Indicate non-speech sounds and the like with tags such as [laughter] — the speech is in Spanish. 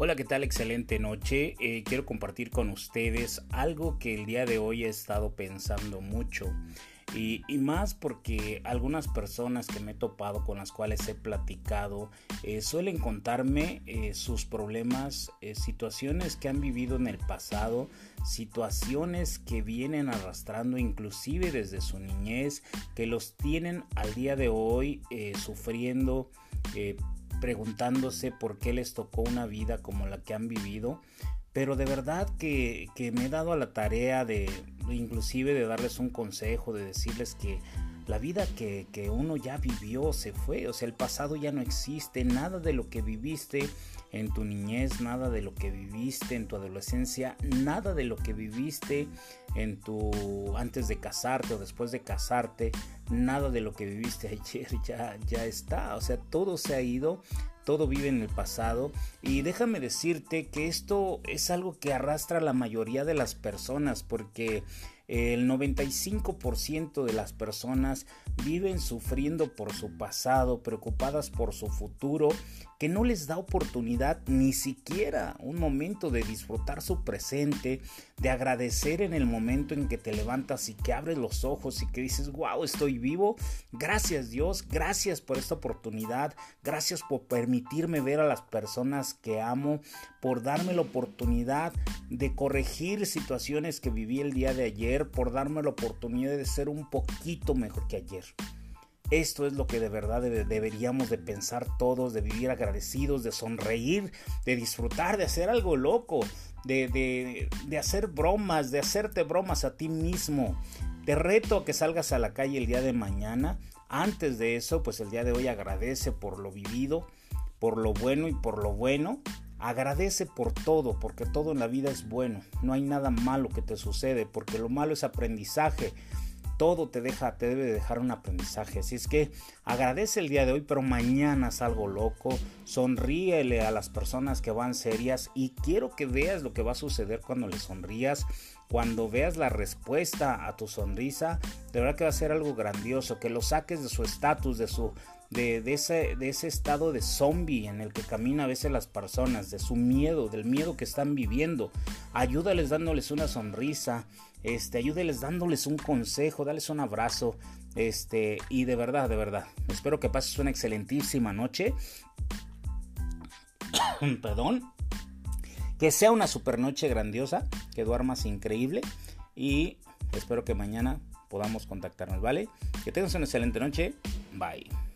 Hola, ¿qué tal? Excelente noche. Eh, quiero compartir con ustedes algo que el día de hoy he estado pensando mucho. Y, más porque algunas personas que me he topado con las cuales he platicado eh, suelen contarme eh, sus problemas, situaciones que han vivido en el pasado, situaciones que vienen arrastrando inclusive desde su niñez, que los tienen al día de hoy sufriendo preguntándose por qué les tocó una vida como la que han vivido. Pero de verdad que, me he dado a la tarea de inclusive de darles un consejo, de decirles que la vida que, que, uno ya vivió se fue, o sea, el pasado ya no existe, nada de lo que viviste en tu niñez, nada de lo que viviste en tu adolescencia, nada de lo que viviste en tu antes de casarte o después de casarte, nada de lo que viviste [laughs] ayer ya ya está, o sea, todo se ha ido, todo vive en el pasado. Y déjame decirte que esto es algo que arrastra a la mayoría de las personas porque el 95% de las personas viven sufriendo por su pasado, preocupadas por su futuro, que no les da oportunidad ni siquiera un momento de disfrutar su presente, de agradecer en el momento en que te levantas y que abres los ojos y que dices, wow, estoy vivo. Gracias Dios, gracias por esta oportunidad, gracias por permitirme ver a las personas que amo, por darme la oportunidad de corregir situaciones que viví el día de ayer, por darme la oportunidad de ser un poquito mejor que ayer. Esto es lo que de verdad deberíamos de pensar todos, de vivir agradecidos, de sonreír, de disfrutar, de hacer algo loco, de, de, hacer bromas, de hacerte bromas a ti mismo. Te reto a que salgas a la calle el día de mañana. Antes de eso, pues el día de hoy agradece por lo vivido, por lo bueno y por lo bueno. Agradece por todo, porque todo en la vida es bueno. No hay nada malo que te sucede, porque lo malo es aprendizaje. Todo te deja, te debe dejar un aprendizaje. Así es que agradece el día de hoy, pero mañana es algo loco. Sonríele a las personas que van serias y quiero que veas lo que va a suceder cuando le sonrías. Cuando veas la respuesta a tu sonrisa, de verdad que va a ser algo grandioso. Que lo saques de su estatus, de su de, ese, estado de zombie en el que camina a veces las personas, de su miedo, del miedo que están viviendo. Ayúdales dándoles una sonrisa, este, ayúdales dándoles un consejo, dales un abrazo, este, y de verdad, de verdad, espero que pases una excelentísima noche. [coughs] Perdón. Que sea una super noche grandiosa, que duermas increíble y espero que mañana podamos contactarnos, ¿vale? Que tengas una excelente noche. Bye.